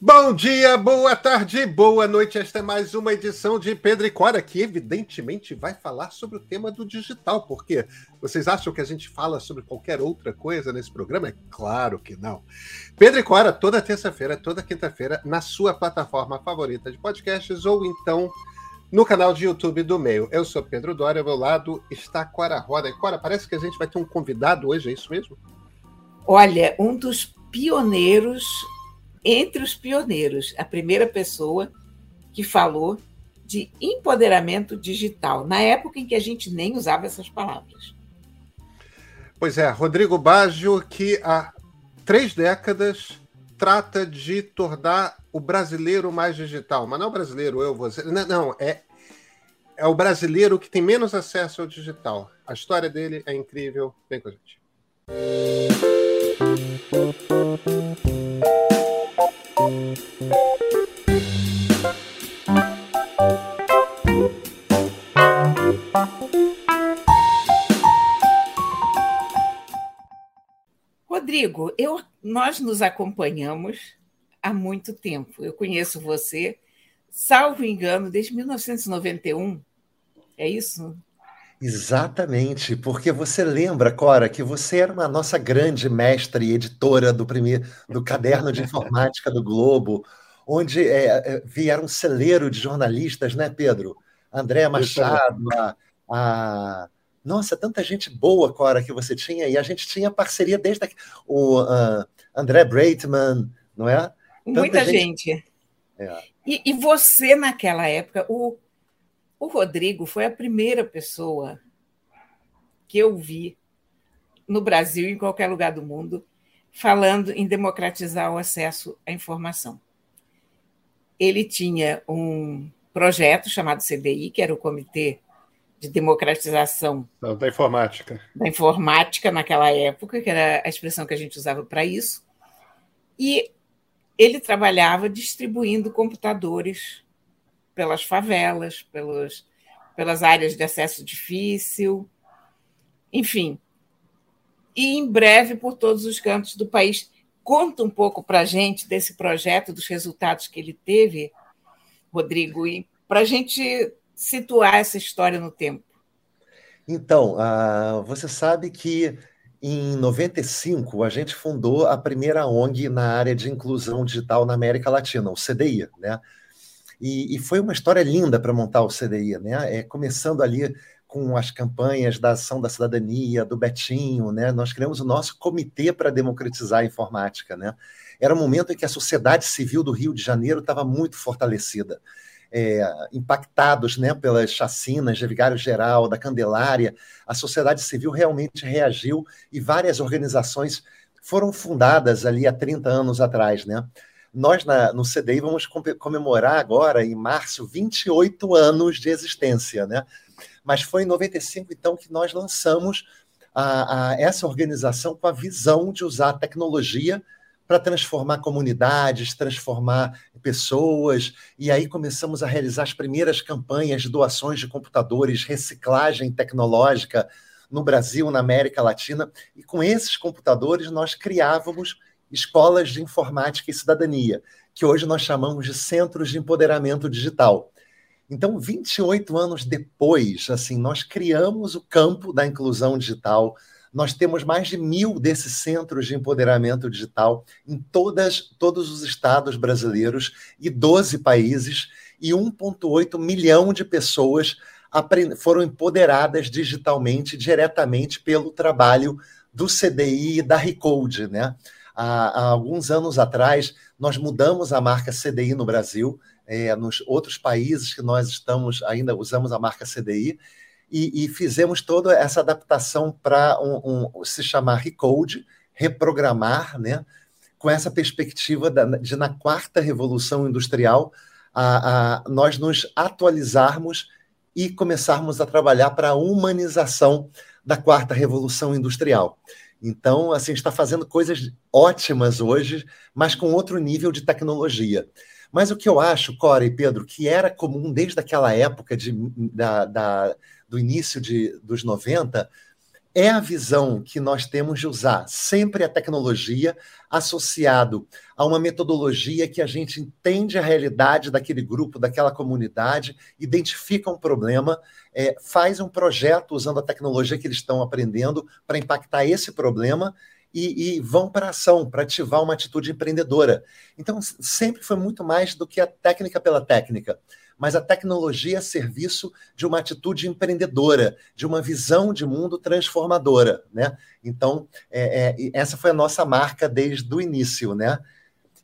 Bom dia, boa tarde, boa noite. Esta é mais uma edição de Pedro e Cora, que evidentemente vai falar sobre o tema do digital. Porque vocês acham que a gente fala sobre qualquer outra coisa nesse programa? É claro que não. Pedro e Cora, toda terça-feira, toda quinta-feira, na sua plataforma favorita de podcasts ou então no canal de YouTube do Meio. Eu sou Pedro Dória, ao meu lado está Cora Roda. E Cora, parece que a gente vai ter um convidado hoje, é isso mesmo? Olha, um dos pioneiros entre os pioneiros, a primeira pessoa que falou de empoderamento digital, na época em que a gente nem usava essas palavras. Pois é, Rodrigo Baggio, que há três décadas trata de tornar o brasileiro mais digital. Mas não o brasileiro, eu, você. Não, não, é, é o brasileiro que tem menos acesso ao digital. A história dele é incrível. Vem com a gente. Rodrigo, eu, nós nos acompanhamos há muito tempo. Eu conheço você, salvo engano, desde 1991. É isso? Exatamente, porque você lembra, Cora, que você era uma nossa grande mestre e editora do primeiro do caderno de informática do Globo, onde é, é vieram um celeiro de jornalistas, né, Pedro? André Machado, a, a, nossa, tanta gente boa, Cora, que você tinha, e a gente tinha parceria desde a, o uh, André Breitman, não é? Tanta Muita gente. gente. É. E, e você, naquela época, o o Rodrigo foi a primeira pessoa que eu vi no Brasil e em qualquer lugar do mundo falando em democratizar o acesso à informação. Ele tinha um projeto chamado CDI, que era o Comitê de Democratização da Informática. Da Informática naquela época, que era a expressão que a gente usava para isso. E ele trabalhava distribuindo computadores pelas favelas, pelos, pelas áreas de acesso difícil, enfim. E em breve por todos os cantos do país. Conta um pouco para a gente desse projeto, dos resultados que ele teve, Rodrigo, e para a gente situar essa história no tempo. Então, uh, você sabe que em 95 a gente fundou a primeira ONG na área de inclusão digital na América Latina, o CDI, né? E, e foi uma história linda para montar o CDI, né? É, começando ali com as campanhas da Ação da Cidadania, do Betinho, né? Nós criamos o nosso comitê para democratizar a informática, né? Era um momento em que a sociedade civil do Rio de Janeiro estava muito fortalecida. É, impactados né, pelas chacinas de Vigário Geral, da Candelária, a sociedade civil realmente reagiu e várias organizações foram fundadas ali há 30 anos atrás. Né? Nós, na, no CDI, vamos comemorar agora, em março, 28 anos de existência, né? Mas foi em 95, então, que nós lançamos a, a essa organização com a visão de usar a tecnologia para transformar comunidades, transformar pessoas, e aí começamos a realizar as primeiras campanhas de doações de computadores, reciclagem tecnológica no Brasil, na América Latina, e com esses computadores nós criávamos escolas de informática e cidadania, que hoje nós chamamos de centros de empoderamento digital. Então, 28 anos depois, assim, nós criamos o campo da inclusão digital. Nós temos mais de mil desses centros de empoderamento digital em todas, todos os estados brasileiros e 12 países, e 1,8 milhão de pessoas foram empoderadas digitalmente, diretamente pelo trabalho do CDI e da Recode, né? Há, há, alguns anos atrás, nós mudamos a marca CDI no Brasil, é, nos outros países que nós estamos, ainda usamos a marca CDI, e, e fizemos toda essa adaptação para um, um, se chamar Recode, reprogramar, né? com essa perspectiva de, na quarta revolução industrial, a, a, nós nos atualizarmos e começarmos a trabalhar para a humanização da quarta revolução industrial. Então, assim, está fazendo coisas ótimas hoje, mas com outro nível de tecnologia. Mas o que eu acho, Cora e Pedro, que era comum desde aquela época de, da, da, do início de, dos 90, é a visão que nós temos de usar sempre a tecnologia associado a uma metodologia que a gente entende a realidade daquele grupo, daquela comunidade, identifica um problema, é, faz um projeto usando a tecnologia que eles estão aprendendo para impactar esse problema e, e vão para ação, para ativar uma atitude empreendedora. Então, sempre foi muito mais do que a técnica pela técnica mas a tecnologia a serviço de uma atitude empreendedora, de uma visão de mundo transformadora, né? Então, é, é, essa foi a nossa marca desde o início, né?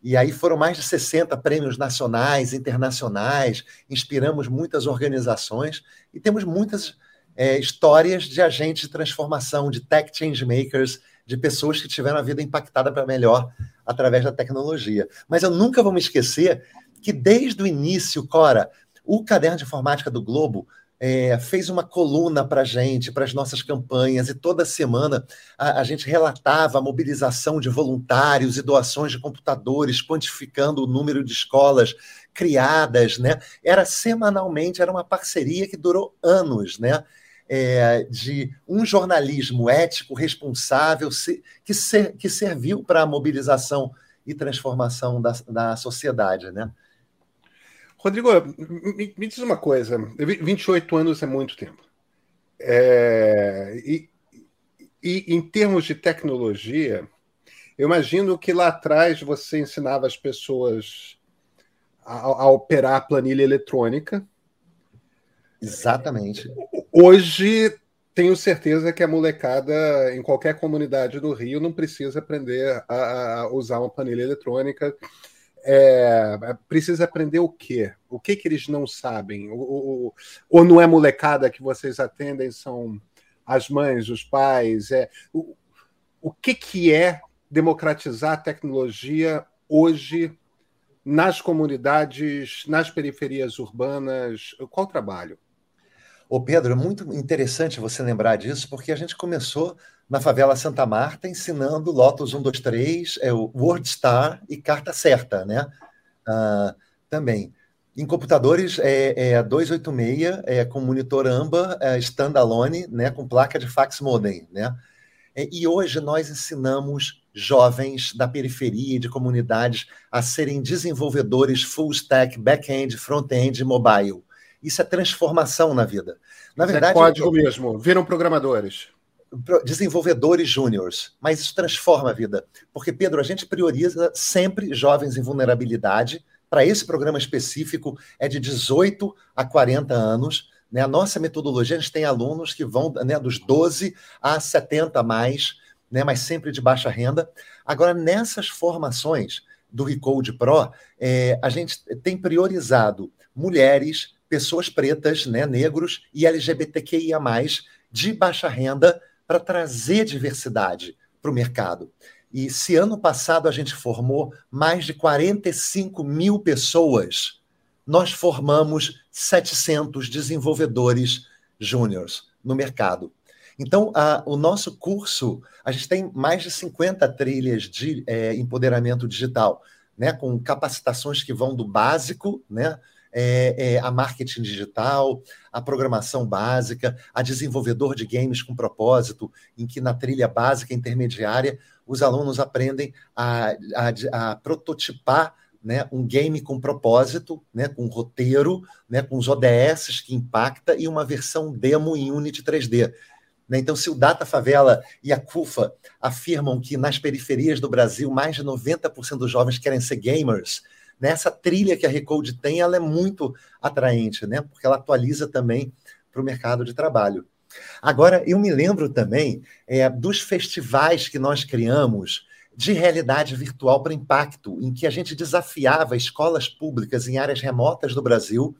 E aí foram mais de 60 prêmios nacionais, internacionais, inspiramos muitas organizações e temos muitas é, histórias de agentes de transformação, de tech change makers, de pessoas que tiveram a vida impactada para melhor através da tecnologia. Mas eu nunca vou me esquecer que desde o início, Cora, o Caderno de Informática do Globo é, fez uma coluna para a gente, para as nossas campanhas, e toda semana a, a, gente relatava a mobilização de voluntários e doações de computadores, quantificando o número de escolas criadas, né? Era semanalmente, era uma parceria que durou anos, né? É, de um jornalismo ético, responsável, se, que, ser, que serviu para a mobilização e transformação da, da sociedade, né? Rodrigo, me, me, diz uma coisa: 28 anos é muito tempo. É, e, e em termos de tecnologia, eu imagino que lá atrás você ensinava as pessoas a, a operar a planilha eletrônica. Exatamente. Hoje tenho certeza que a molecada em qualquer comunidade do Rio não precisa aprender a, a usar uma planilha eletrônica é, precisa aprender o quê? O que que eles não sabem? Ou, ou não é molecada que vocês atendem, são as mães, os pais? É, o, o que, que é democratizar a tecnologia hoje nas comunidades, nas periferias urbanas? Qual o trabalho? Ô Pedro, é muito interessante você lembrar disso, porque a gente começou na favela Santa Marta, ensinando Lotus 123, é, o WordStar e Carta Certa, né? Ah, também. Em computadores é, é 286, é, com monitor AMBA, é, standalone, né, com placa de fax modem, né? É, e hoje nós ensinamos jovens da periferia e de comunidades a serem desenvolvedores full stack, back-end, front-end mobile. Isso é transformação na vida. Na verdade, é código mesmo. Viram programadores desenvolvedores júniores, mas isso transforma a vida. Porque, Pedro, a gente prioriza sempre jovens em vulnerabilidade. Para esse programa específico, é de 18 a 40 anos. Né? A nossa metodologia, a gente tem alunos que vão né, dos 12 a 70 a mais, né, mas sempre de baixa renda. Agora, nessas formações do Recode Pro, é, a gente tem priorizado mulheres, pessoas pretas, né, negros e LGBTQIA, de baixa renda para trazer diversidade para o mercado. E se ano passado a gente formou mais de 45 mil pessoas, nós formamos 700 desenvolvedores júniores no mercado. Então, a, o nosso curso, a gente tem mais de 50 trilhas de é, empoderamento digital, né, com capacitações que vão do básico, né, é, é, a marketing digital, a programação básica, a desenvolvedor de games com propósito, em que na trilha básica intermediária os alunos aprendem a, a, a prototipar né, um game com propósito, né, com roteiro, né, com os ODS que impacta e uma versão demo em Unity 3D. Né. Então, se o Data Favela e a CUFA afirmam que nas periferias do Brasil mais de 90% dos jovens querem ser gamers, nessa trilha que a Recode tem, ela é muito atraente, né? Porque ela atualiza também para o mercado de trabalho. Agora, eu me lembro também é, dos festivais que nós criamos de realidade virtual para impacto, em que a gente desafiava escolas públicas em áreas remotas do Brasil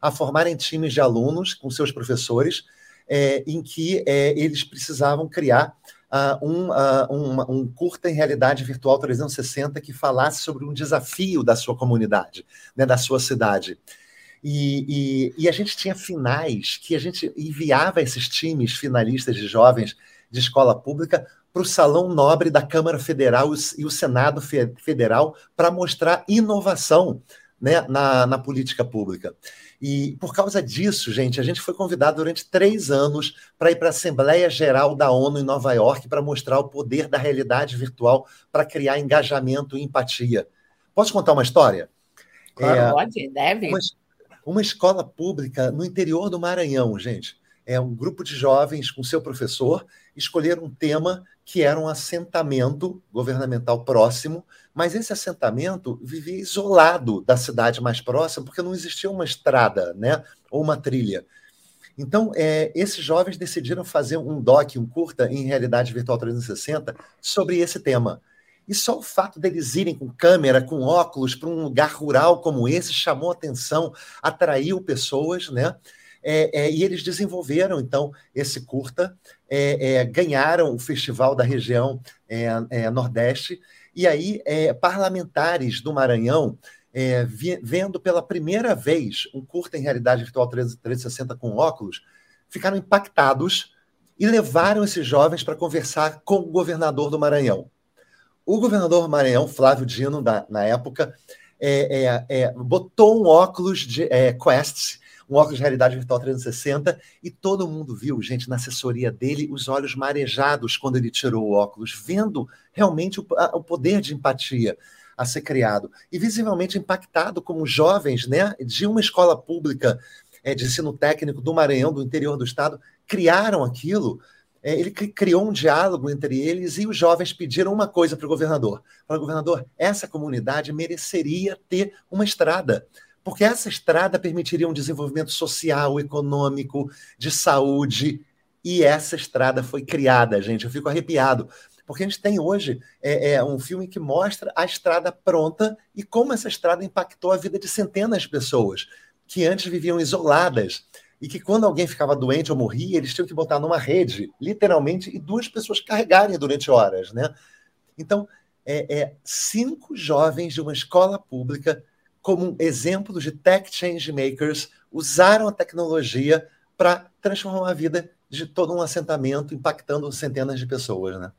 a formarem times de alunos com seus professores, é, em que é, eles precisavam criar uh, um, uh, um, um curta em realidade virtual 360 que falasse sobre um desafio da sua comunidade, né, da sua cidade. E, e, e, a gente tinha finais que a gente enviava esses times finalistas de jovens de escola pública para o Salão Nobre da Câmara Federal e o Senado Federal para mostrar inovação né, na, na política pública. E por causa disso, gente, a gente foi convidado durante três anos para ir para a Assembleia Geral da ONU em Nova York para mostrar o poder da realidade virtual para criar engajamento e empatia. Posso contar uma história? Claro, é, pode, deve. Uma, uma escola pública no interior do Maranhão, gente. É um grupo de jovens com seu professor escolheram um tema que era um assentamento governamental próximo, mas esse assentamento vivia isolado da cidade mais próxima, porque não existia uma estrada, né, ou uma trilha. Então, é, esses jovens decidiram fazer um doc, um curta em realidade virtual 360 sobre esse tema. E só o fato deles irem com câmera, com óculos, para um lugar rural como esse chamou atenção, atraiu pessoas, né? É, é, e eles desenvolveram, então, esse curta, é, é ganharam o festival da região é, é, Nordeste, e aí parlamentares do Maranhão, vi, vendo pela primeira vez um curta em realidade virtual 360 com óculos, ficaram impactados e levaram esses jovens para conversar com o governador do Maranhão. O governador do Maranhão, Flávio Dino, da, na época, botou um óculos de Quest um óculos de realidade virtual 360, e todo mundo viu, gente, na assessoria dele, os olhos marejados quando ele tirou o óculos, vendo realmente o, a, o poder de empatia a ser criado. E visivelmente impactado como jovens né, de uma escola pública é, de ensino técnico do Maranhão, do interior do estado, criaram aquilo. É, ele criou um diálogo entre eles e os jovens pediram uma coisa para o governador. Falaram, governador, essa comunidade mereceria ter uma estrada porque essa estrada permitiria um desenvolvimento social, econômico, de saúde, e essa estrada foi criada, gente. Eu fico arrepiado, porque a gente tem hoje é, é, um filme que mostra a estrada pronta e como essa estrada impactou a vida de centenas de pessoas que antes viviam isoladas e que quando alguém ficava doente ou morria, eles tinham que botar numa rede, literalmente, e duas pessoas carregarem durante horas, né? Então, é, é cinco jovens de uma escola pública como exemplos de tech change makers, usaram a tecnologia para transformar a vida de todo um assentamento, impactando centenas de pessoas, né?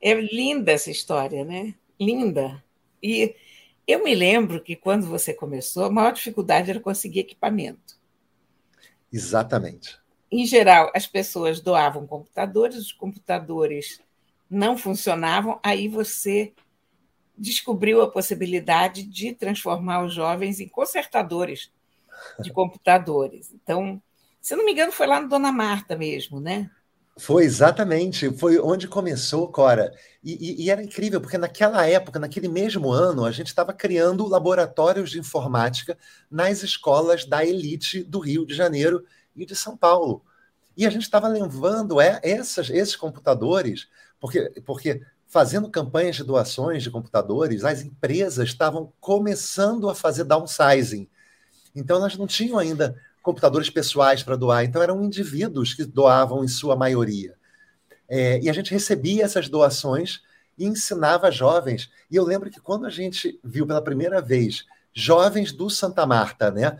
É linda essa história, né? Linda. E eu me lembro que quando você começou, a maior dificuldade era conseguir equipamento. Exatamente. Em geral, as pessoas doavam computadores, os computadores não funcionavam, aí você descobriu a possibilidade de transformar os jovens em consertadores de computadores. Então, se não me engano, foi lá no Dona Marta mesmo, né? Foi exatamente, foi onde começou, Cora. E, e, e, era incrível, porque naquela época, naquele mesmo ano, a gente estava criando laboratórios de informática nas escolas da elite do Rio de Janeiro e de São Paulo. E a gente estava levando é, essas, esses computadores, porque, porque fazendo campanhas de doações de computadores, as empresas estavam começando a fazer downsizing. Então, elas não tinham ainda computadores pessoais para doar, então eram indivíduos que doavam em sua maioria. É, e a gente recebia essas doações e ensinava jovens. E eu lembro que quando a gente viu pela primeira vez jovens do Santa Marta, né,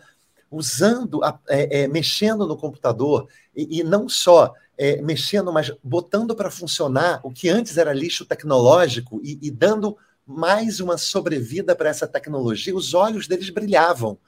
usando, é, é, mexendo no computador, e, e não só é, mexendo, mas botando para funcionar o que antes era lixo tecnológico e, e dando mais uma sobrevida para essa tecnologia, os olhos deles brilhavam.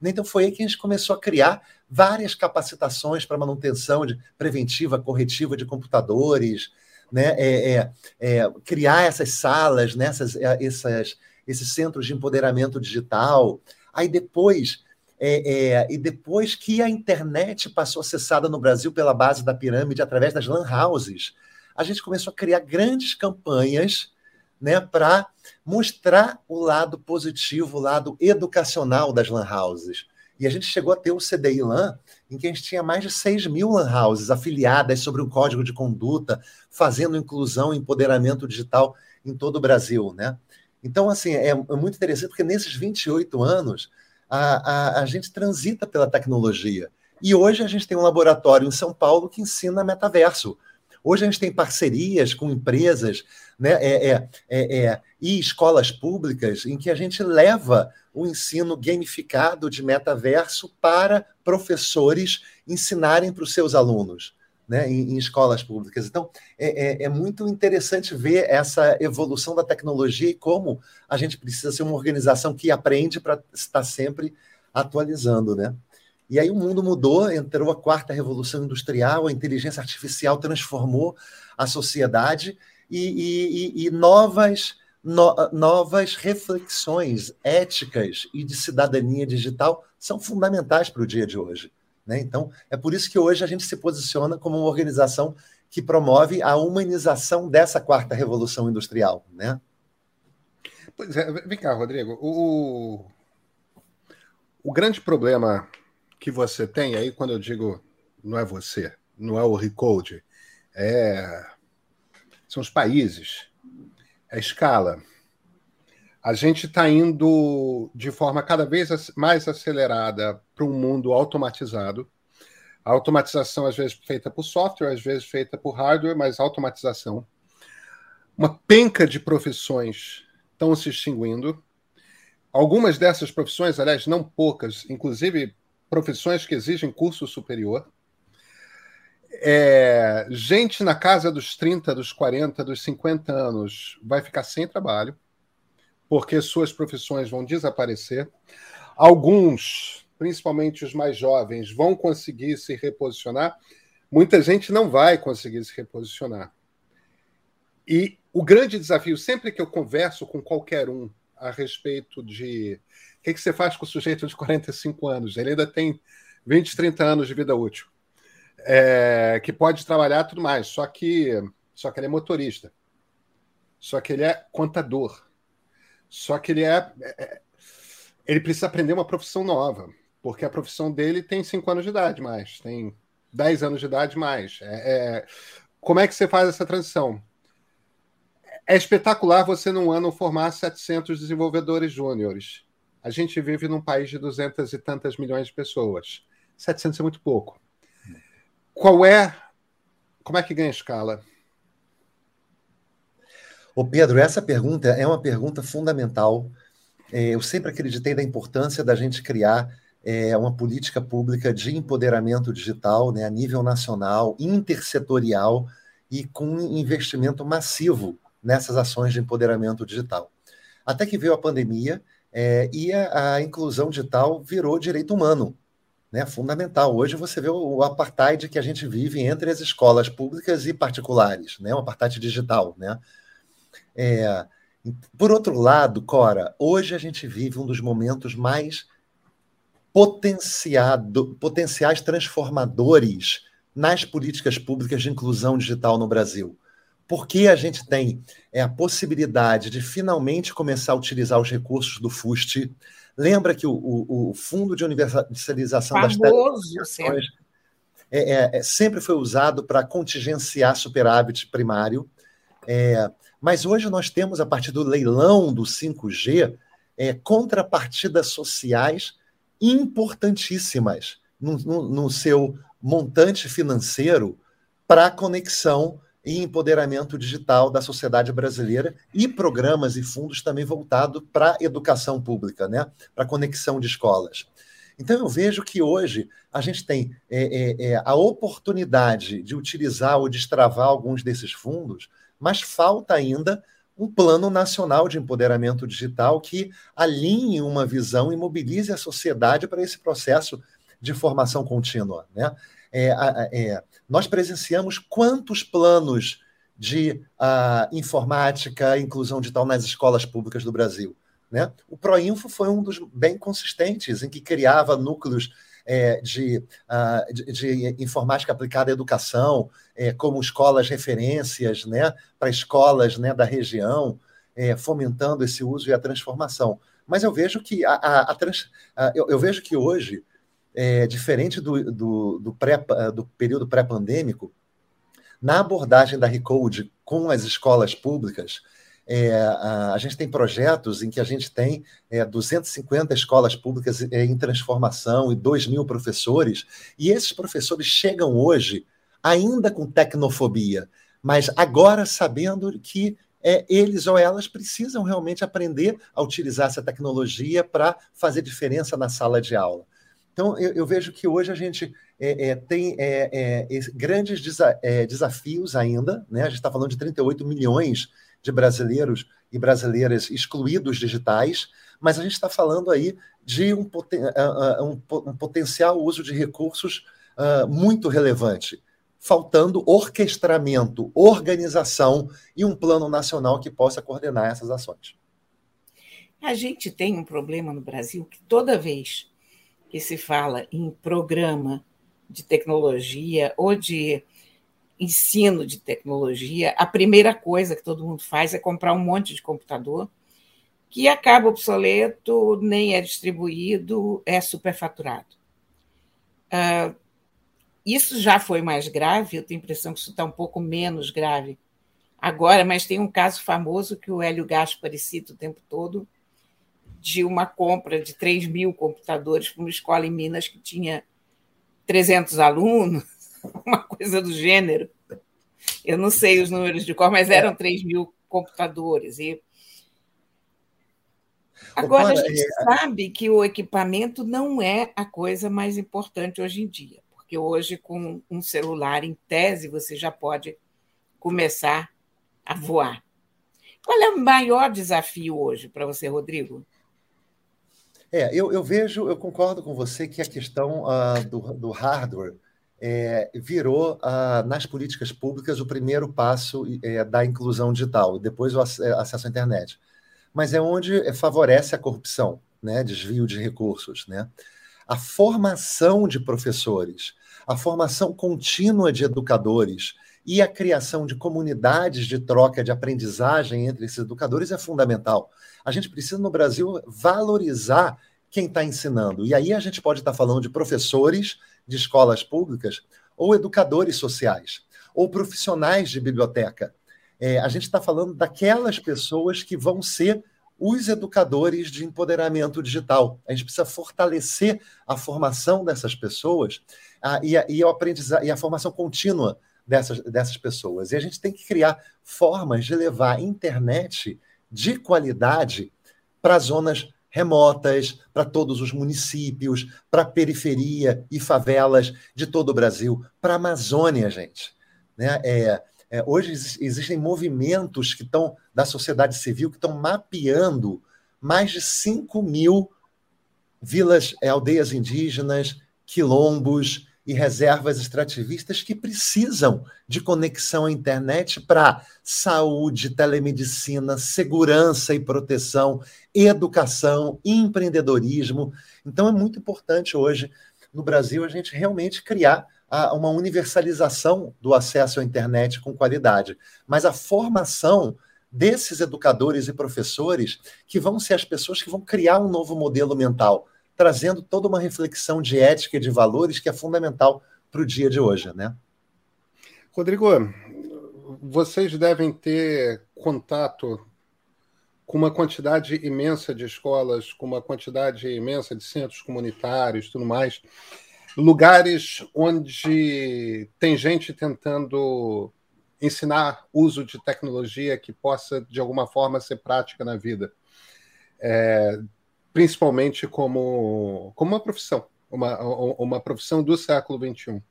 Então foi aí que a gente começou a criar várias capacitações para manutenção de preventiva, corretiva de computadores, né? É, é, é, criar essas salas, né? essas, é, essas, esses centros de empoderamento digital. Aí depois é, é, e depois que a internet passou acessada no Brasil pela base da pirâmide através das lan houses, a gente começou a criar grandes campanhas né, para mostrar o lado positivo, o lado educacional das lan houses. E a gente chegou a ter o CDI LAN, em que a gente tinha mais de 6 mil lan houses afiliadas sobre um código de conduta, fazendo inclusão e empoderamento digital em todo o Brasil. Né? Então, assim, é, é muito interessante, porque nesses 28 anos, a, a, a gente transita pela tecnologia. E hoje a gente tem um laboratório em São Paulo que ensina metaverso. Hoje a gente tem parcerias com empresas né, é, é, é, é, e escolas públicas em que a gente leva o ensino gamificado de metaverso para professores ensinarem para os seus alunos. Né, em, em, escolas públicas. Então, é, é, é, muito interessante ver essa evolução da tecnologia e como a gente precisa ser uma organização que aprende para estar sempre atualizando, né? E aí o mundo mudou, entrou a quarta revolução industrial, a inteligência artificial transformou a sociedade e, e, e novas, no, novas reflexões éticas e de cidadania digital são fundamentais para o dia de hoje. Né? Então, é por isso que hoje a gente se posiciona como uma organização que promove a humanização dessa quarta revolução industrial. Né? Pois é, vem cá, Rodrigo. O, o grande problema que você tem, aí quando eu digo não é você, não é o Recode, é, são os países, é a escala. A gente está indo de forma cada vez mais acelerada para um mundo automatizado. A automatização, às vezes, feita por software, às vezes feita por hardware, mas automatização. Uma penca de profissões estão se extinguindo. Algumas dessas profissões, aliás, não poucas, inclusive profissões que exigem curso superior. É, gente na casa dos 30, dos 40, dos 50 anos vai ficar sem trabalho porque suas profissões vão desaparecer. Alguns, principalmente os mais jovens, vão conseguir se reposicionar. Muita gente não vai conseguir se reposicionar. E o grande desafio, sempre que eu converso com qualquer um a respeito de o que, você faz com o sujeito de 45 anos, ele ainda tem 20, 30 anos de vida útil, é, que pode trabalhar tudo mais, só que, só que ele é motorista, só que ele é contador, só que ele é, é, é, Ele precisa aprender uma profissão nova, porque a profissão dele tem 5 anos de idade mais, tem 10 anos de idade mais. É, é, como é que você faz essa transição? É espetacular você, num ano, formar 700 desenvolvedores júniores. A gente vive num país de 200 e tantas milhões de pessoas. 700 é muito pouco. Qual é. Como é que ganha escala? Ô Pedro, essa pergunta é uma pergunta fundamental. É, eu sempre acreditei da importância da gente criar é, uma política pública de empoderamento digital né, a nível nacional, intersetorial e com investimento massivo nessas ações de empoderamento digital. Até que veio a pandemia é, e a, a, inclusão digital virou direito humano, né, fundamental. Hoje você vê o, apartheid que a gente vive entre as escolas públicas e particulares, né, o apartheid digital, né? É, por outro lado, Cora, hoje a gente vive um dos momentos mais potenciado, potenciais transformadores nas políticas públicas de inclusão digital no Brasil. Porque a gente tem é, a possibilidade de finalmente começar a utilizar os recursos do FUST. Lembra que o, o, o Fundo de Universalização Famoso, das Telecomunicações é, é, é, sempre foi usado para contingenciar superávit primário. É, mas hoje nós temos, a partir do leilão do 5G, é, contrapartidas sociais importantíssimas no, no, no seu montante financeiro para conexão e empoderamento digital da sociedade brasileira e programas e fundos também voltados para a educação pública, né? para conexão de escolas. Então, eu vejo que hoje a gente tem é, é, é, a oportunidade de utilizar ou destravar alguns desses fundos mas falta ainda um plano nacional de empoderamento digital que alinhe uma visão e mobilize a sociedade para esse processo de formação contínua. Né? É, é, nós presenciamos quantos planos de uh, informática inclusão digital nas escolas públicas do Brasil. Né? O Proinfo foi um dos bem consistentes, em que criava núcleos é, de, uh, de, de, informática aplicada à educação, é, como escolas referências né, para escolas né, da região, é, fomentando esse uso e a transformação. Mas eu vejo que a, a, a trans, a, eu, eu, vejo que hoje, é, diferente do, do, do, pré, do período pré-pandêmico, na abordagem da Recode com as escolas públicas, é, a, gente tem projetos em que a gente tem é, 250 escolas públicas é, em transformação e 2 mil professores, e esses professores chegam hoje ainda com tecnofobia, mas agora sabendo que é, eles ou elas precisam realmente aprender a utilizar essa tecnologia para fazer diferença na sala de aula. Então, eu, eu vejo que hoje a gente é, é, tem é, é grandes desa desafios ainda, né? A gente está falando de 38 milhões de brasileiros e brasileiras excluídos digitais, mas a gente está falando aí de um, poten um, potencial uso de recursos uh, muito relevante, faltando orquestramento, organização e um plano nacional que possa coordenar essas ações. A gente tem um problema no Brasil que toda vez que se fala em programa de tecnologia ou de ensino de tecnologia, a primeira coisa que todo mundo faz é comprar um monte de computador que acaba obsoleto, nem é distribuído, é superfaturado. Uh, isso já foi mais grave, eu tenho a impressão que isso está um pouco menos grave agora, mas tem um caso famoso que o Hélio Gaspari cita o tempo todo, de uma compra de 3 mil computadores para uma escola em Minas que tinha 300 alunos, uma coisa do gênero. Eu não sei os números de cor, mas eram 3 mil computadores. E Agora, a gente é, sabe que o equipamento não é a coisa mais importante hoje em dia, porque hoje, com um celular, em tese, você já pode começar a voar. Qual é o maior desafio hoje para você, Rodrigo? É, eu, eu, vejo, eu concordo com você que a questão uh, do, do, hardware é, virou, uh, nas políticas públicas, o primeiro passo é, da inclusão digital, depois o acesso à internet mas é onde favorece a corrupção, né? desvio de recursos. Né? A formação de professores, a formação contínua de educadores e a criação de comunidades de troca de aprendizagem entre esses educadores é fundamental. A gente precisa, no Brasil, valorizar quem está ensinando. E aí a gente pode estar tá falando de professores de escolas públicas ou educadores sociais ou profissionais de biblioteca é, a gente está falando daquelas pessoas que vão ser os educadores de empoderamento digital. A gente precisa fortalecer a formação dessas pessoas a, e, a, e, e a formação contínua dessas, dessas pessoas. E a gente tem que criar formas de levar internet de qualidade para zonas remotas, para todos os municípios, para a periferia e favelas de todo o Brasil, para a Amazônia, gente. Né? É, é, hoje existem movimentos que estão da sociedade civil que estão mapeando mais de 5 mil vilas, é, aldeias indígenas, quilombos e reservas extrativistas que precisam de conexão à internet para saúde, telemedicina, segurança e proteção, educação, empreendedorismo. Então é muito importante hoje no Brasil a gente realmente criar a uma universalização do acesso à internet com qualidade, mas a formação desses educadores e professores que vão ser as pessoas que vão criar um novo modelo mental, trazendo toda uma reflexão de ética e de valores que é fundamental para o dia de hoje, né? Rodrigo, vocês devem ter contato com uma quantidade imensa de escolas, com uma quantidade imensa de centros comunitários, tudo mais lugares onde tem gente tentando ensinar uso de tecnologia que possa, de alguma forma, ser prática na vida. É, principalmente como, como uma profissão, uma, uma profissão do século XXI.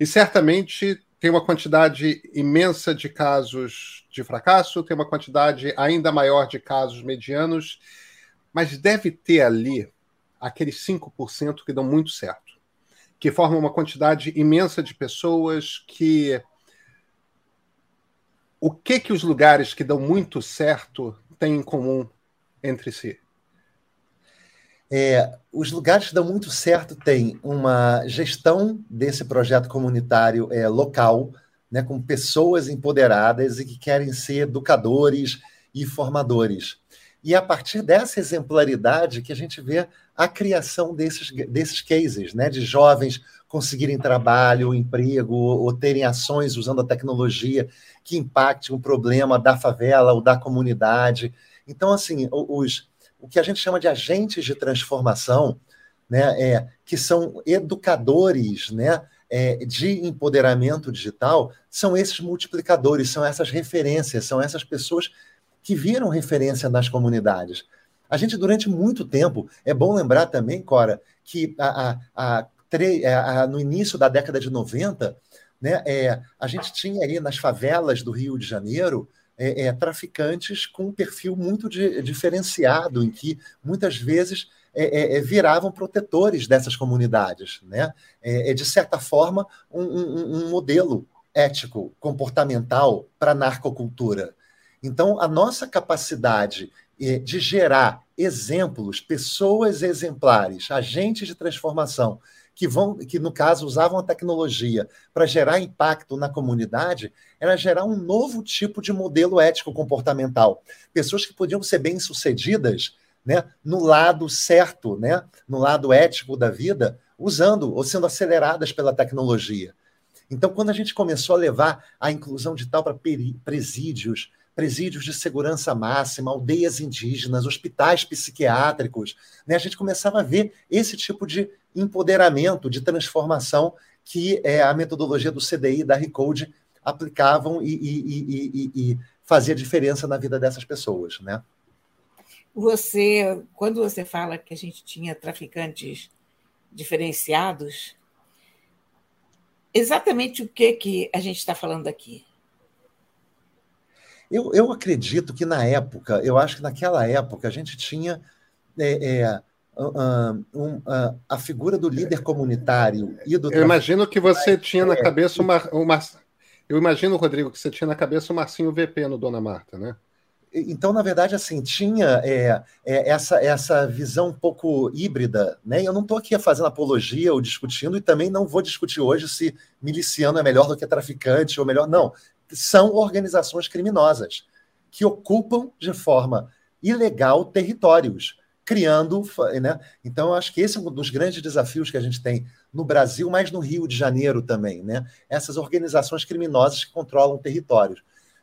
E certamente tem uma quantidade imensa de casos de fracasso, tem uma quantidade ainda maior de casos medianos, mas deve ter ali aqueles 5% que dão muito certo que formam uma quantidade imensa de pessoas que o que que os lugares que dão muito certo têm em comum entre si? É, os lugares que dão muito certo têm uma gestão desse projeto comunitário é, local, né, com pessoas empoderadas e que querem ser educadores e formadores. E é a partir dessa exemplaridade que a gente vê a criação desses, desses cases, né, de jovens conseguirem trabalho, emprego, ou terem ações usando a tecnologia que impacte um problema da favela ou da comunidade. Então, assim, os, o que a gente chama de agentes de transformação, né, é, que são educadores, né, é, de empoderamento digital, são esses multiplicadores, são essas referências, são essas pessoas que viram referência nas comunidades. A gente, durante muito tempo, é bom lembrar também, Cora, que a, a, a, no início da década de 90, né, é, a gente tinha ali nas favelas do Rio de Janeiro é, é, traficantes com um perfil muito de, diferenciado, em que muitas vezes é, é, é viravam protetores dessas comunidades. Né? É, de certa forma, um, um, um modelo ético, comportamental para a narcocultura. Então, a nossa capacidade de gerar exemplos, pessoas exemplares, agentes de transformação, que vão, que no caso usavam a tecnologia para gerar impacto na comunidade, era gerar um novo tipo de modelo ético comportamental. Pessoas que podiam ser bem-sucedidas, né, no lado certo, né, no lado ético da vida, usando ou sendo aceleradas pela tecnologia. Então, quando a gente começou a levar a inclusão digital para presídios, presídios de segurança máxima, aldeias indígenas, hospitais psiquiátricos. Né? A gente começava a ver esse tipo de empoderamento, de transformação que é, a metodologia do CDI da Recode aplicavam e, e, e, e, fazia diferença na vida dessas pessoas. Né? Você, quando você fala que a gente tinha traficantes diferenciados, exatamente o que, que a gente está falando aqui? Eu, eu acredito que na época, eu acho que naquela época a gente tinha é, é, um, um, a figura do líder comunitário e do. Eu imagino que você tinha na cabeça uma, uma. Eu imagino, Rodrigo, que você tinha na cabeça o Marcinho VP no Dona Marta, né? Então, na verdade, assim, tinha é, é, essa, essa visão um pouco híbrida, né? Eu não estou aqui fazendo apologia ou discutindo, e também não vou discutir hoje se miliciano é melhor do que traficante ou melhor. Não são organizações criminosas que ocupam de forma ilegal territórios, criando. Né? Então, acho que esse é um dos grandes desafios que a gente tem no Brasil, mas no Rio de Janeiro também. Né? Essas organizações criminosas que controlam territórios.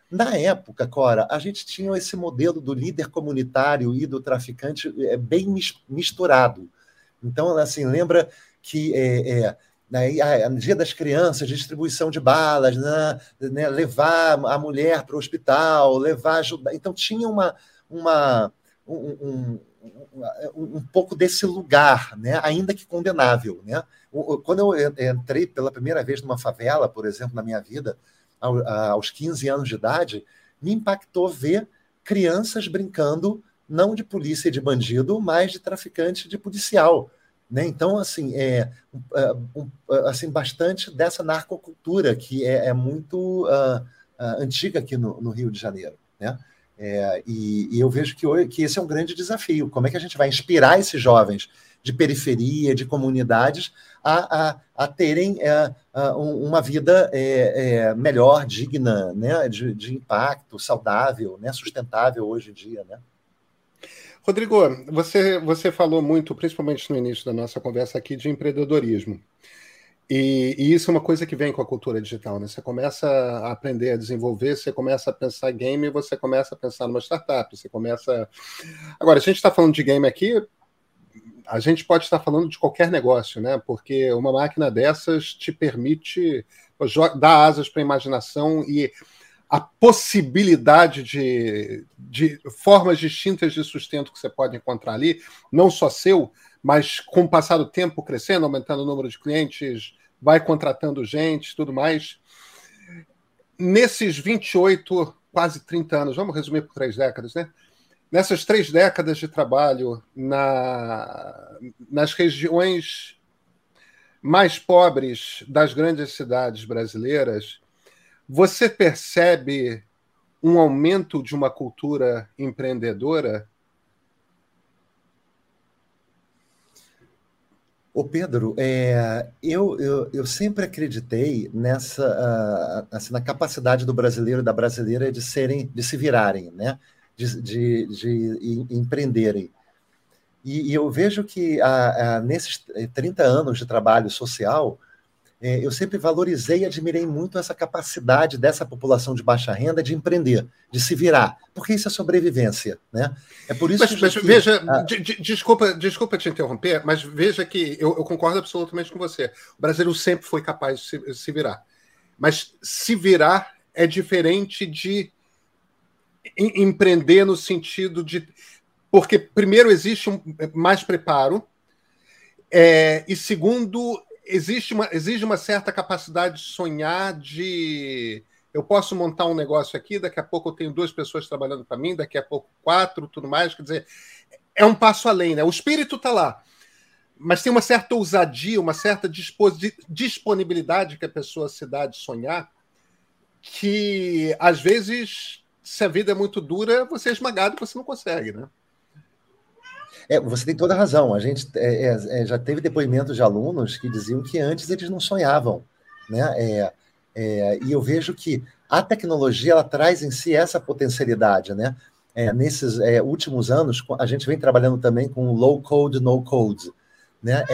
Na época, Cora, a gente tinha esse modelo do líder comunitário e do traficante é, bem misturado. Então, assim, lembra que é, é, né, no dia das crianças, distribuição de balas, né, né, levar a mulher para o hospital, levar ajudar. Então tinha uma, uma um, um, um, pouco desse lugar, né, ainda que condenável. Né? Quando eu entrei pela primeira vez numa favela, por exemplo, na minha vida, aos 15 anos de idade, me impactou ver crianças brincando não de polícia e de bandido, mas de traficante de policial né? Então, assim, é, é um, é, assim, bastante dessa narcocultura que é, é muito uh, uh, antiga aqui no, no, Rio de Janeiro. Né? É, e, e, eu vejo que, que esse é um grande desafio. Como é que a gente vai inspirar esses jovens de periferia, de comunidades, a, a, a terem é, uma vida é, é, melhor, digna, né? de, de impacto, saudável, né? sustentável hoje em dia. Né? Rodrigo, você, você falou muito, principalmente no início da nossa conversa aqui, de empreendedorismo. E, e, isso é uma coisa que vem com a cultura digital, né? Você começa a aprender a desenvolver, você começa a pensar game, você começa a pensar numa startup, você começa. Agora, a gente está falando de game aqui, a gente pode estar falando de qualquer negócio, né? Porque uma máquina dessas te permite dar asas para a imaginação e a possibilidade de, de formas distintas de sustento que você pode encontrar ali, não só seu, mas com o passar do tempo crescendo, aumentando o número de clientes, vai contratando gente, tudo mais. Nesses 28, quase 30 anos, vamos resumir por três décadas, né? Nessas três décadas de trabalho na, nas regiões mais pobres das grandes cidades brasileiras, você percebe um aumento de uma cultura empreendedora? Ô Pedro, é, eu, eu, eu, sempre acreditei nessa uh, assim, na capacidade do brasileiro e da brasileira de serem, de se virarem, né? de, de, de empreenderem. E, e, eu vejo que uh, uh, nesses 30 anos de trabalho social, é, eu sempre valorizei e admirei muito essa capacidade dessa população de baixa renda de empreender, de se virar, porque isso é sobrevivência, né? É por isso mas, que... Mas veja, ah, de, de, desculpa, desculpa te interromper, mas veja que eu, eu, concordo absolutamente com você. O Brasil sempre foi capaz de se, se virar. Mas se virar é diferente de em, empreender no sentido de porque, primeiro, existe um, mais preparo, é, e segundo, existe uma, exige uma certa capacidade de sonhar, de. Eu posso montar um negócio aqui, daqui a pouco eu tenho duas pessoas trabalhando para mim, daqui a pouco quatro, tudo mais. Quer dizer, é um passo além, né? O espírito está lá. Mas tem uma certa ousadia, uma certa disponibilidade que a pessoa se dá de sonhar, que às vezes, se a vida é muito dura, você é esmagado e você não consegue, né? É, você tem toda a razão. A gente é, é, é, já teve depoimentos de alunos que diziam que antes eles não sonhavam, né? É, é, e eu vejo que a tecnologia ela traz em si essa potencialidade, né? nesses últimos anos, a gente vem trabalhando também com low code, no code, né?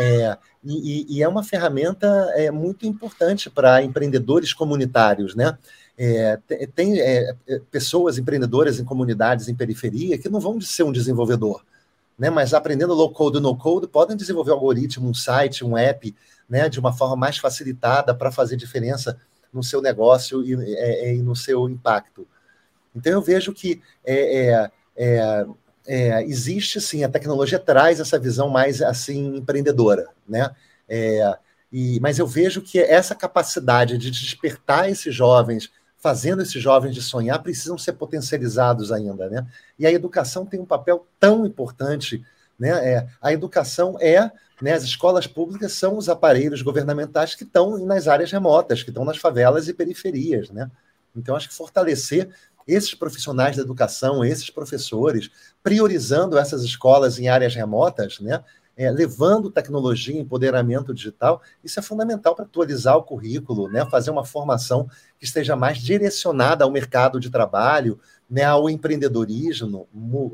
E, e, é uma ferramenta muito importante para empreendedores comunitários, né? É, tem é, pessoas empreendedoras em comunidades em periferia que não vão ser um desenvolvedor, né? Mas aprendendo low code e no code, podem desenvolver um algoritmo, um site, um app, né? De uma forma mais facilitada para fazer diferença no seu negócio e, é, é, e, no seu impacto. Então eu vejo que é, é, é, existe sim, a tecnologia traz essa visão mais assim empreendedora, né? E, mas eu vejo que essa capacidade de despertar esses jovens fazendo esses jovens de sonhar precisam ser potencializados ainda, né? E a educação tem um papel tão importante, né? É, a educação é, né? As escolas públicas são os aparelhos governamentais que estão nas áreas remotas, que estão nas favelas e periferias, né? Então acho que fortalecer esses profissionais da educação, esses professores, priorizando essas escolas em áreas remotas, né? É, levando tecnologia, empoderamento digital, isso é fundamental para atualizar o currículo, né? fazer uma formação que esteja mais direcionada ao mercado de trabalho, né? ao empreendedorismo,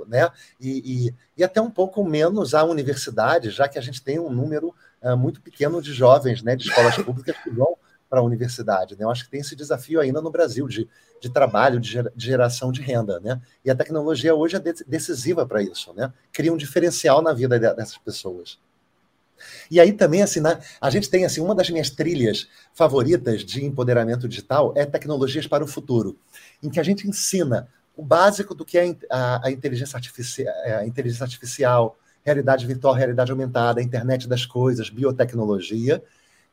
né? E, e, e até um pouco menos à universidade, já que a gente tem um número é, muito pequeno de jovens né? de escolas públicas que vão para a universidade. Né? Eu acho que tem esse desafio ainda no Brasil de, de trabalho, de, geração de renda. Né? E a tecnologia hoje é decisiva para isso. Né? Cria um diferencial na vida dessas pessoas. E aí também, assim, na, a gente tem assim, uma das minhas trilhas favoritas de empoderamento digital é tecnologias para o futuro, em que a gente ensina o básico do que é a, a, inteligência, artificial, é, a inteligência artificial, realidade virtual, realidade aumentada, internet das coisas, biotecnologia,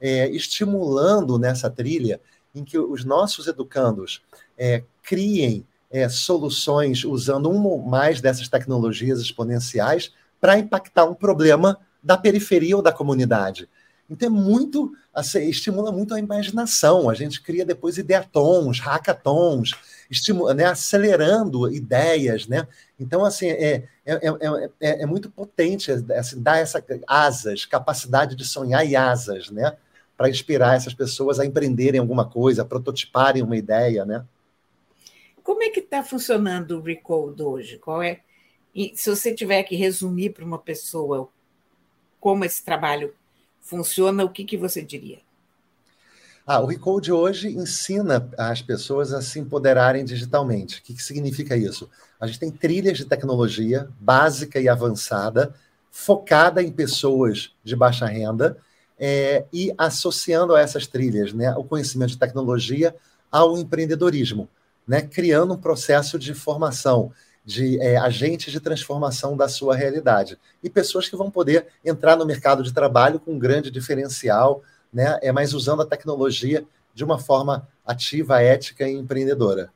é, estimulando nessa trilha em que os nossos educandos é, criem é, soluções usando uma ou mais dessas tecnologias exponenciais para impactar um problema da periferia ou da comunidade. Então é muito, assim, estimula muito a imaginação. A gente cria depois ideatons, hackathons, estimula, né, acelerando ideias, né? Então assim é, é, é, é, é muito potente, assim, dá essa asas, capacidade de sonhar e asas, né? Para inspirar essas pessoas a empreenderem alguma coisa, a prototiparem uma ideia, né? Como é que está funcionando o Recode hoje? Qual é? E se você tiver que resumir para uma pessoa como esse trabalho funciona, o que, que você diria? Ah, o Recode hoje ensina as pessoas a se empoderarem digitalmente. O que, que significa isso? A gente tem trilhas de tecnologia básica e avançada, focada em pessoas de baixa renda, é, e associando a essas trilhas né, o conhecimento de tecnologia ao empreendedorismo, né, criando um processo de formação de é, agentes de transformação da sua realidade e pessoas que vão poder entrar no mercado de trabalho com um grande diferencial, né, é mais usando a tecnologia de uma forma ativa, ética e empreendedora.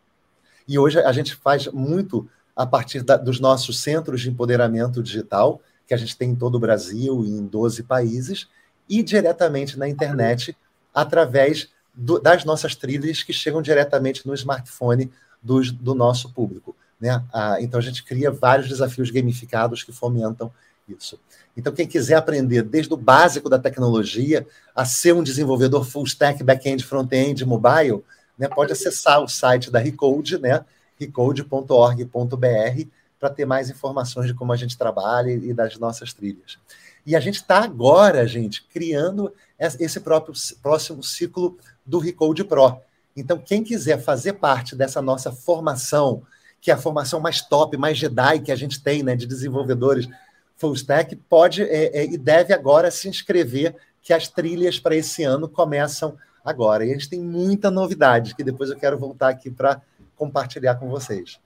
E hoje a gente faz muito a partir da, dos nossos centros de empoderamento digital, que a gente tem em todo o Brasil e em 12 países, e diretamente na internet através do, das nossas trilhas que chegam diretamente no smartphone dos, do nosso público. Né? Ah, então a gente cria vários desafios gamificados que fomentam isso. Então, quem quiser aprender desde o básico da tecnologia a ser um desenvolvedor full stack, back-end, front-end, mobile, né, pode acessar o site da Recode, né, recode.org.br, para ter mais informações de como a gente trabalha e das nossas trilhas. E a gente está agora, gente, criando esse próprio próximo ciclo do Recode Pro. Então, quem quiser fazer parte dessa nossa formação, que é a formação mais top, mais Jedi que a gente tem, né, de desenvolvedores full stack, pode é, é, e deve agora se inscrever, que as trilhas para esse ano começam agora. E a gente tem muita novidade que depois eu quero voltar aqui para compartilhar com vocês.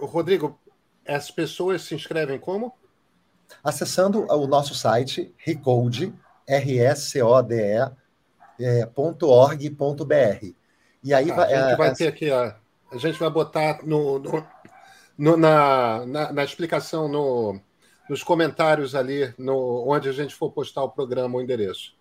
Rodrigo, as pessoas se inscrevem como? Acessando o nosso site, recode, R-S-C-O-D-E, é, .org.br. E aí tá, a gente vai ter aqui, a, a gente vai botar no, no, no na, na, na, explicação no, nos comentários ali, no, onde a gente for postar o programa, o endereço.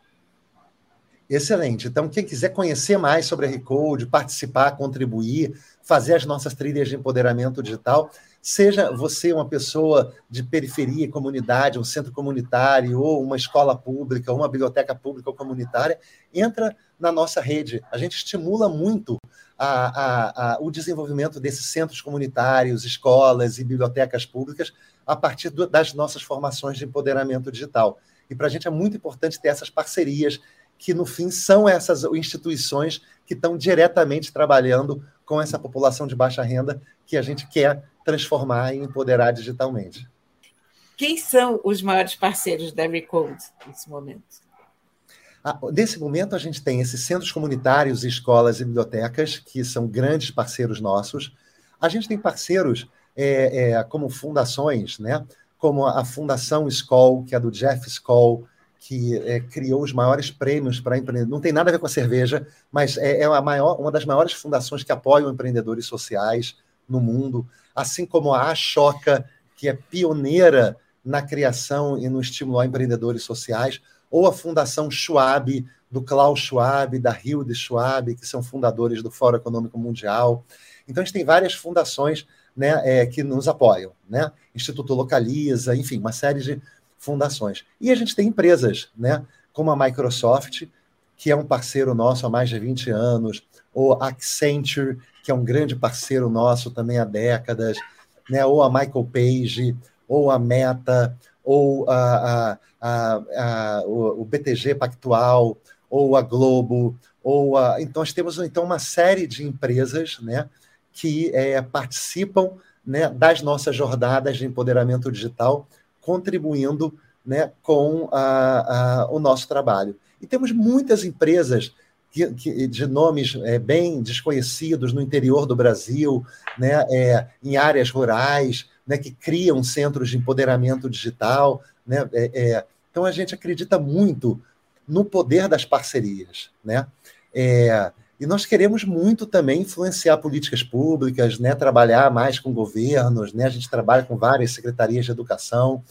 Excelente. Então, quem quiser conhecer mais sobre a Recode, participar, contribuir, fazer as nossas trilhas de empoderamento digital, seja você uma pessoa de periferia, comunidade, um centro comunitário, ou uma escola pública, ou uma biblioteca pública ou comunitária, entra na nossa rede. A gente estimula muito a, a, a, o desenvolvimento desses centros comunitários, escolas e bibliotecas públicas a partir do, das nossas formações de empoderamento digital. E para a gente é muito importante ter essas parcerias que no fim são essas instituições que estão diretamente trabalhando com essa população de baixa renda que a gente quer transformar e empoderar digitalmente. Quem são os maiores parceiros da Recode nesse momento? Ah, nesse momento, a gente tem esses centros comunitários, escolas e bibliotecas, que são grandes parceiros nossos. A gente tem parceiros é, é, como fundações, né? como a Fundação Skoll, que é do Jeff Skoll, que é, criou os maiores prêmios para empreendedores. Não tem nada a ver com a cerveja, mas é, é maior, uma das maiores fundações que apoiam empreendedores sociais no mundo, assim como a Ashoka, que é pioneira na criação e no estímulo a empreendedores sociais, ou a Fundação Schwab, do Klaus Schwab, da Hilde Schwab, que são fundadores do Fórum Econômico Mundial. Então, a gente tem várias fundações né, é, que nos apoiam. Né? Instituto Localiza, enfim, uma série de fundações. E a gente tem empresas, né, como a Microsoft, que é um parceiro nosso há mais de 20 anos, ou a Accenture, que é um grande parceiro nosso também há décadas, né, ou a Michael Page, ou a Meta, ou a, a, a o, o, BTG Pactual, ou a Globo, ou a... Então, nós temos então uma série de empresas né, que é, participam né, das nossas jornadas de empoderamento digital contribuindo né, com a, a, o nosso trabalho. E temos muitas empresas que, que, de nomes é, bem desconhecidos no interior do Brasil, né, é, em áreas rurais, né, que criam centros de empoderamento digital. Né, é, é então, a gente acredita muito no poder das parcerias. Né? E nós queremos muito também influenciar políticas públicas, né, trabalhar mais com governos, né, a gente trabalha com várias secretarias de educação,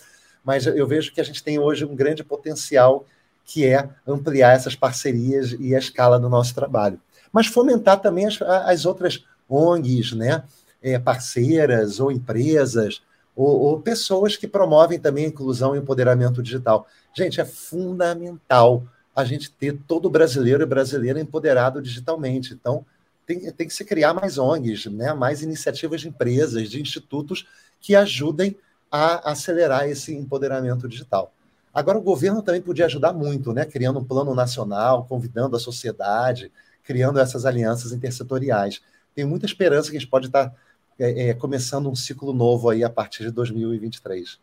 mas eu vejo que a gente tem hoje um grande potencial que é ampliar essas parcerias e a escala do nosso trabalho. Mas fomentar também as, as outras ONGs, né, é, parceiras ou empresas, ou, ou pessoas que promovem também a inclusão e empoderamento digital. Gente, é fundamental a gente ter todo brasileiro e brasileira empoderado digitalmente. Então, tem, tem que se criar mais ONGs, né? mais iniciativas de empresas, de institutos que ajudem a acelerar esse empoderamento digital. Agora, o governo também podia ajudar muito, né? criando um plano nacional, convidando a sociedade, criando essas alianças intersetoriais. Tenho muita esperança que a gente pode estar é, é, começando um ciclo novo aí a partir de 2023.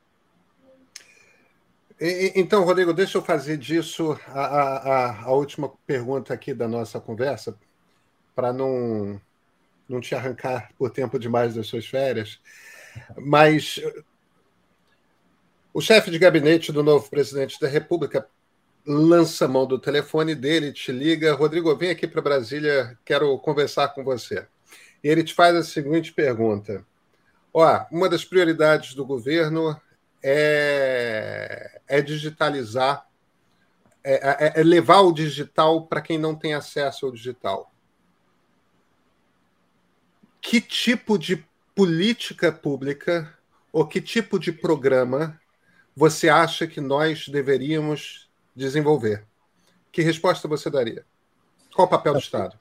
Então, Rodrigo, deixa eu fazer disso a, a, a última pergunta aqui da nossa conversa, para não, não te arrancar por tempo demais das suas férias. Mas o chefe de gabinete do novo presidente da República lança mão do telefone dele, te liga, Rodrigo, vem aqui para Brasília, quero conversar com você. E ele te faz a seguinte pergunta: Ó, uma das prioridades do governo é, é digitalizar, é, é, é levar o digital para quem não tem acesso ao digital. Que tipo de política pública ou que tipo de programa você acha que nós deveríamos desenvolver? Que resposta você daria? Qual o papel do Estado?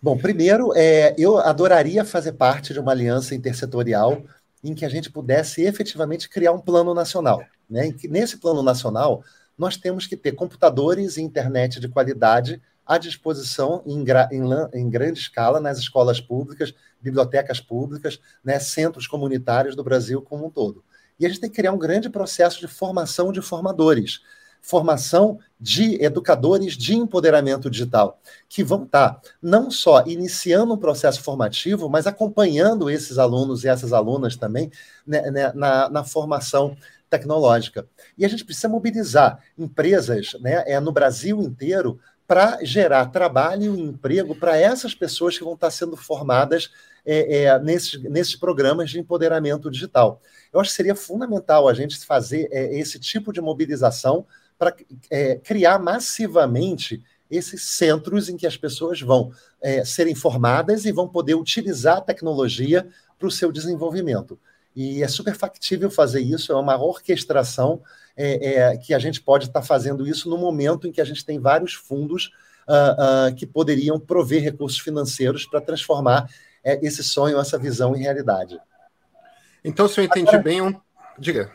Bom, primeiro, é, eu adoraria fazer parte de uma aliança intersetorial em que a gente pudesse efetivamente criar um plano nacional. Né? Nesse plano nacional, nós temos que ter computadores e internet de qualidade à disposição em, em, em grande escala nas escolas públicas, bibliotecas públicas, né, centros comunitários do Brasil como um todo. E a gente tem que criar um grande processo de formação de formadores. Formação de educadores de empoderamento digital, que vão estar não só iniciando um processo formativo, mas acompanhando esses alunos e essas alunas também né, né, na, na formação tecnológica. E a gente precisa mobilizar empresas né, é, no Brasil inteiro para gerar trabalho e emprego para essas pessoas que vão estar sendo formadas é, é, nesses, nesses programas de empoderamento digital. Eu acho que seria fundamental a gente fazer é, esse tipo de mobilização para é, criar massivamente esses centros em que as pessoas vão é, serem formadas e vão poder utilizar a tecnologia para o seu desenvolvimento. E é super factível fazer isso, é uma orquestração é, é, que a gente pode estar tá fazendo isso no momento em que a gente tem vários fundos uh, uh, que poderiam prover recursos financeiros para transformar é, esse sonho, essa visão em realidade. Então, se eu entendi Agora, bem, um... diga.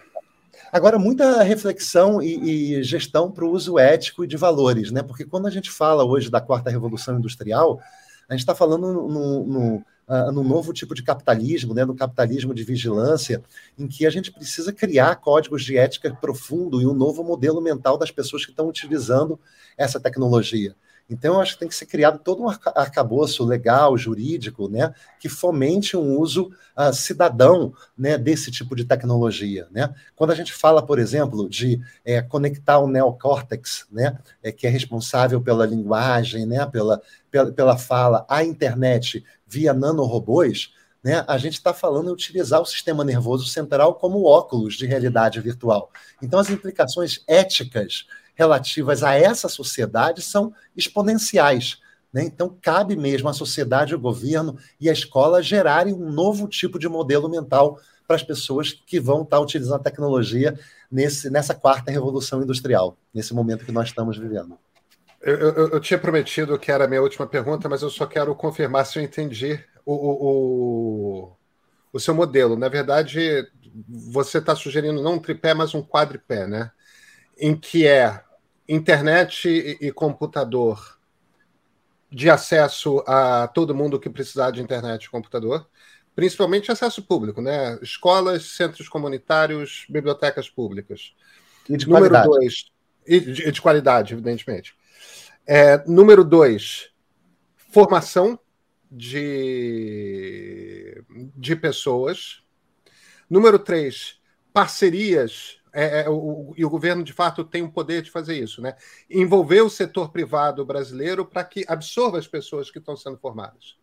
Agora, muita reflexão e, e gestão para o uso ético e de valores, né? Porque quando a gente fala hoje da quarta revolução industrial, a gente está falando no, no, uh, no novo tipo de capitalismo, né, no capitalismo de vigilância, em que a gente precisa criar códigos de ética profundo e um novo modelo mental das pessoas que estão utilizando essa tecnologia. Então, eu acho que tem que ser criado todo um arcabouço legal, jurídico, né, que fomente um uso uh, cidadão né, desse tipo de tecnologia. Né? Quando a gente fala, por exemplo, de é, conectar o neocórtex, né, é, que é responsável pela linguagem, né, pela, pela, pela fala, à internet via nanorobôs, né, a gente está falando em utilizar o sistema nervoso central como óculos de realidade virtual. Então, as implicações éticas relativas a essa sociedade são exponenciais. Né? Então, cabe mesmo à sociedade, ao governo e à escola gerarem um novo tipo de modelo mental para as pessoas que vão estar utilizando a tecnologia nesse, nessa quarta revolução industrial, nesse momento que nós estamos vivendo. Eu, eu, eu, tinha prometido que era a minha última pergunta, mas eu só quero confirmar se eu entendi o, o, o, o seu modelo. Na verdade, você está sugerindo não um tripé, mas um quadripé, né? em que é internet e, e computador de acesso a todo mundo que precisar de internet e computador, principalmente acesso público, né? Escolas, centros comunitários, bibliotecas públicas. E de número qualidade. dois, e de, de qualidade, evidentemente. É, número dois, formação de, de pessoas. Número três, parcerias é, é, o, e o governo, de fato, tem o poder de fazer isso, né? Envolver o setor privado brasileiro para que absorva as pessoas que estão sendo formadas.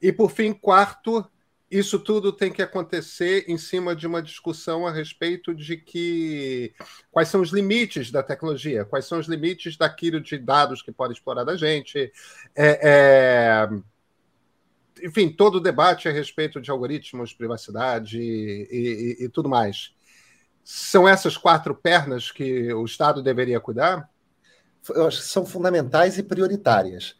E, por fim, quarto, isso tudo tem que acontecer em cima de uma discussão a respeito de que quais são os limites da tecnologia, quais são os limites daquilo de dados que pode explorar da gente. É, é... Enfim, todo o debate a respeito de algoritmos, privacidade e, e, e tudo mais. São essas quatro pernas que o Estado deveria cuidar? Eu acho que são fundamentais e prioritárias.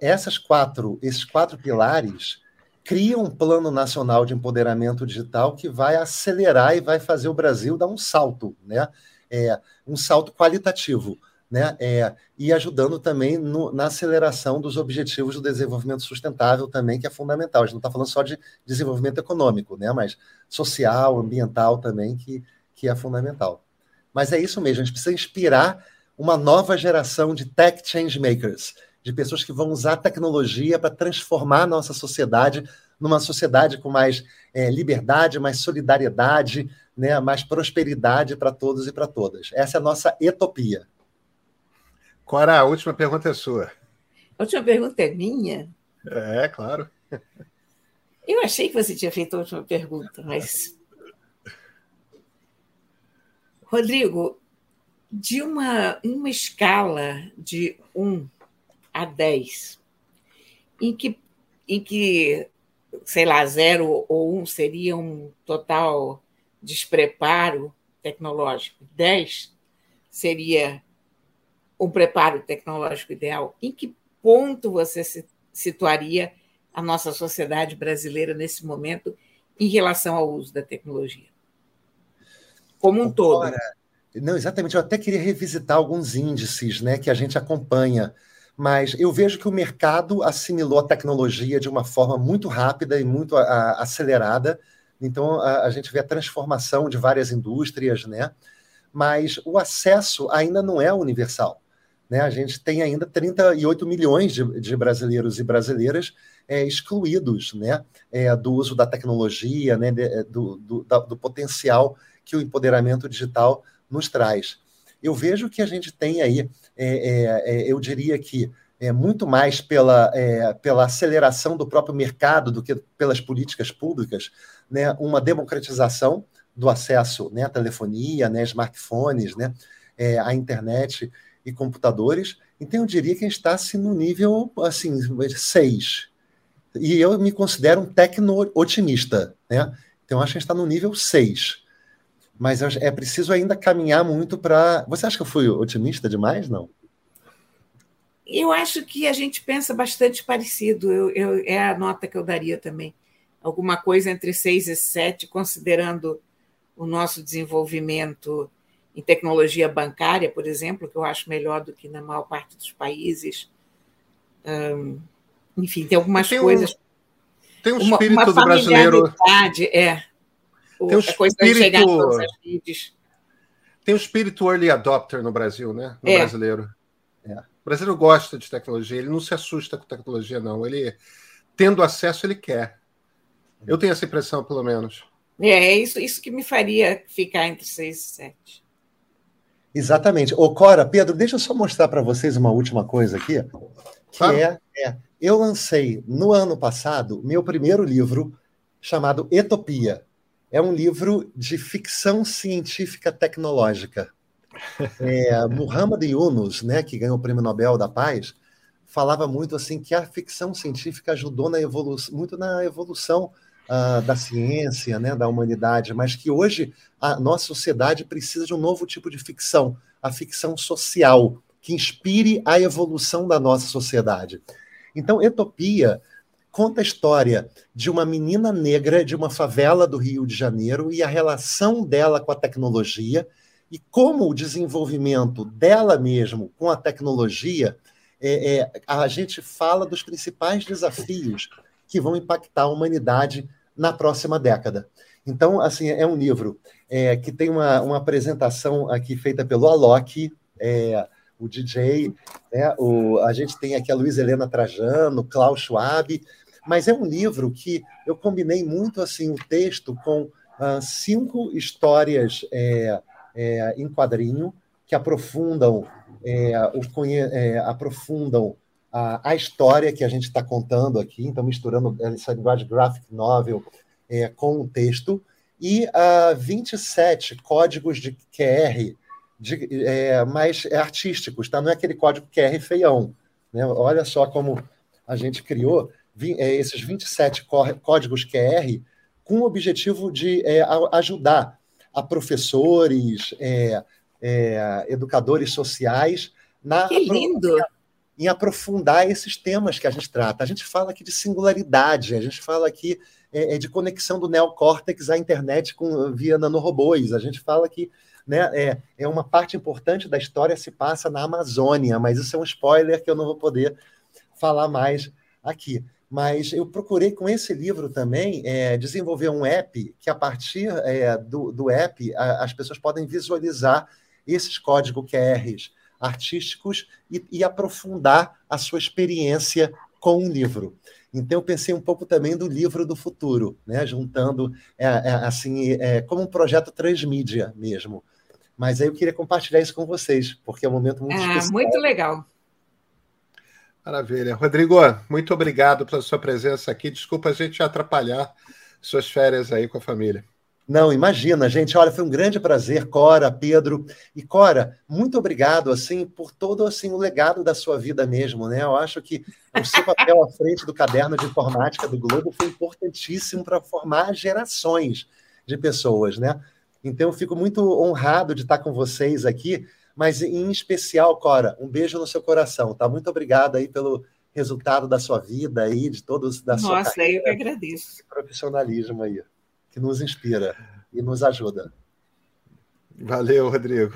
Essas quatro, esses quatro pilares criam um plano nacional de empoderamento digital que vai acelerar e vai fazer o Brasil dar um salto, né? É, um salto qualitativo, né? É, e ajudando também no, na aceleração dos objetivos do desenvolvimento sustentável também, que é fundamental. A gente não está falando só de desenvolvimento econômico, né? Mas social, ambiental também, que, que é fundamental. Mas é isso mesmo, a gente precisa inspirar uma nova geração de tech change makers, de pessoas que vão usar tecnologia para transformar a nossa sociedade numa sociedade com mais é, liberdade, mais solidariedade, né, mais prosperidade para todos e para todas. Essa é a nossa etopia. Cora, a última pergunta é sua. A última pergunta é minha? É, claro. Eu achei que você tinha feito a última pergunta, mas. Rodrigo, de uma, uma escala de 1 a 10, em que, em que, sei lá, 0 ou 1 seria um total despreparo tecnológico, 10 seria um preparo tecnológico ideal, em que ponto você se situaria a nossa sociedade brasileira nesse momento em relação ao uso da tecnologia? Como um todo. Não, exatamente. Eu até queria revisitar alguns índices né, que a gente acompanha, mas eu vejo que o mercado assimilou a tecnologia de uma forma muito rápida e muito a, a, acelerada. Então, a, a, gente vê a transformação de várias indústrias, né? mas o acesso ainda não é universal. Né? A gente tem ainda 38 milhões de, de brasileiros e brasileiras é, excluídos né? É, do uso da tecnologia, né? De, é, do, do, da, do potencial que o empoderamento digital nos traz. Eu vejo que a gente tem aí, é, é, é eu diria que é, muito mais pela, é, pela aceleração do próprio mercado do que pelas políticas públicas, né, uma democratização do acesso né, à telefonia, né, smartphones, né, à internet e computadores. Então, eu diria que a gente está assim, no nível assim, 6. E eu me considero um tecno-otimista. Né? Então, acho que a gente está no nível 6. Mas é preciso ainda caminhar muito para. Você acha que eu fui otimista demais? Não? Eu acho que a gente pensa bastante parecido. Eu, eu, é a nota que eu daria também. Alguma coisa entre 6 e 7, considerando o nosso desenvolvimento em tecnologia bancária, por exemplo, que eu acho melhor do que na maior parte dos países. Um, enfim, tem algumas tem um, coisas. Tem um espírito uma, uma do brasileiro. É. Tem um espírito. Tem um espírito early adopter no Brasil, né? No é. brasileiro. É. O brasileiro gosta de tecnologia, ele não se assusta com tecnologia, não. Ele, tendo acesso, ele quer. Eu tenho essa impressão, pelo menos. É, é isso, isso que me faria ficar entre 6 e 7. Exatamente. Ô, Cora, Pedro, deixa eu só mostrar para vocês uma última coisa aqui, que é, é, eu lancei no ano passado meu primeiro livro chamado Etopia. É um livro de ficção científica tecnológica. É, Muhammad Yunus, né, que ganhou o Prêmio Nobel da Paz, falava muito assim que a ficção científica ajudou na evolução, muito na evolução uh, da ciência, né, da humanidade, mas que hoje a nossa sociedade precisa de um novo tipo de ficção, a ficção social, que inspire a evolução da nossa sociedade. Então, Etopia conta a história de uma menina negra de uma favela do Rio de Janeiro e a relação dela com a tecnologia e como o desenvolvimento dela mesmo com a tecnologia, é, é, a gente fala dos principais desafios que vão impactar a humanidade na próxima década. Então, assim, é um livro é, que tem uma, uma apresentação aqui feita pelo Alok, é, o DJ, né, o, a gente tem aqui a Luiz Helena Trajano, Klaus Schwab, mas é um livro que eu combinei muito assim o texto com uh, cinco histórias é, é, em quadrinho que aprofundam, é, o, é, aprofundam a, a, história que a gente está contando aqui, então misturando essa linguagem graphic novel é, com o texto, e uh, 27 códigos de QR de, é, mais artísticos, tá? não é aquele código QR feião. Né? Olha só como a gente criou vi, é, esses 27 códigos QR com o objetivo de é, ajudar a professores, é, é, educadores sociais na que lindo! Em aprofundar esses temas que a gente trata. A gente fala aqui de singularidade, a gente fala aqui é, é de conexão do neocórtex à internet com, via nanorobôs, a gente fala que né, é, é uma parte importante da história se passa na Amazônia, mas isso é um spoiler que eu não vou poder falar mais aqui. Mas eu procurei com esse livro também é, desenvolver um app que, a partir é, do, do app, a, as pessoas podem visualizar esses códigos QRs artísticos e, e, aprofundar a sua experiência com um livro. Então, eu pensei um pouco também do livro do futuro, né? juntando é, é assim é, como um projeto transmídia mesmo. Mas aí eu queria compartilhar isso com vocês, porque é um momento muito ah, especial. Muito legal. Maravilha. Rodrigo, muito obrigado pela sua presença aqui. Desculpa a gente atrapalhar suas férias aí com a família. Não, imagina, gente. Olha, foi um grande prazer, Cora, Pedro. E Cora, muito obrigado assim por todo assim o legado da sua vida mesmo, né? Eu acho que o seu papel à frente do caderno de informática do Globo foi importantíssimo para formar gerações de pessoas, né? Então eu fico muito honrado de estar com vocês aqui mas em especial, Cora, um beijo no seu coração, tá? Muito obrigado aí pelo resultado da sua vida aí, de todos da Nossa, sua Nossa, eu que agradeço. Profissionalismo aí, que nos inspira e nos ajuda. Valeu, Rodrigo.